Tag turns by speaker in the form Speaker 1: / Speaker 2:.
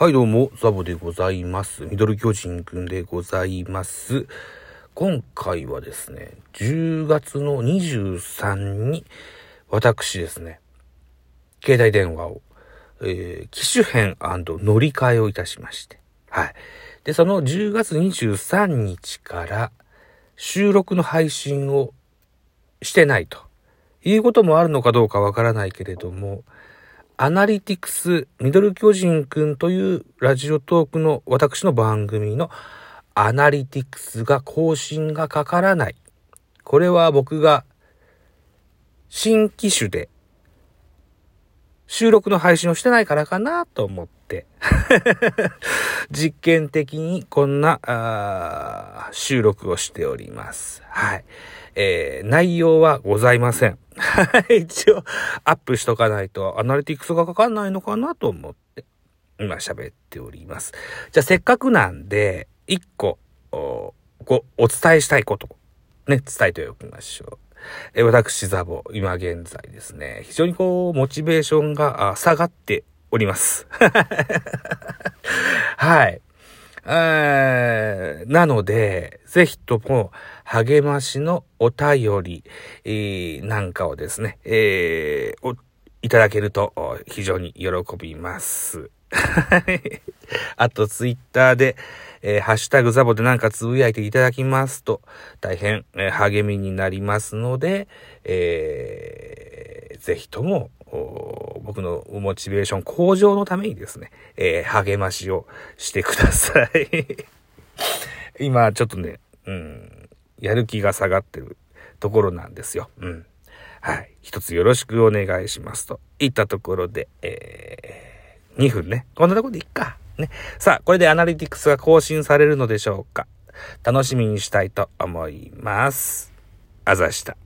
Speaker 1: はい、どうも、ザボでございます。ミドル巨人くんでございます。今回はですね、10月の23に、私ですね、携帯電話を、えー機種変乗り換えをいたしまして、はい。で、その10月23日から、収録の配信をしてないということもあるのかどうかわからないけれども、アナリティクスミドル巨人くんというラジオトークの私の番組のアナリティクスが更新がかからない。これは僕が新機種で収録の配信をしてないからかなと思って 実験的にこんな収録をしております。はい。えー内容はございません。一応アップしとかないとアナリティクスがかかんないのかなと思って今喋っております。じゃあせっかくなんで一個おごお伝えしたいことね、伝えておきましょう。え私、ザボ、今現在ですね、非常にこう、モチベーションが下がっております。はい。えなので、ぜひとも励ましのお便り、えーなんかをですね、えーいただけると非常に喜びます。あと、ツイッターで、えーハッシュタグザボでなんかつぶやいていただきますと、大変、えー励みになりますので、えーぜひとも、僕のモチベーション向上のためにですね、えー励ましをしてください。今、ちょっとね、うん、やる気が下がってるところなんですよ。うん。はい。一つよろしくお願いしますと。いったところで、えー、2分ね。こんなとこでいっか。ね。さあ、これでアナリティクスが更新されるのでしょうか。楽しみにしたいと思います。あざした。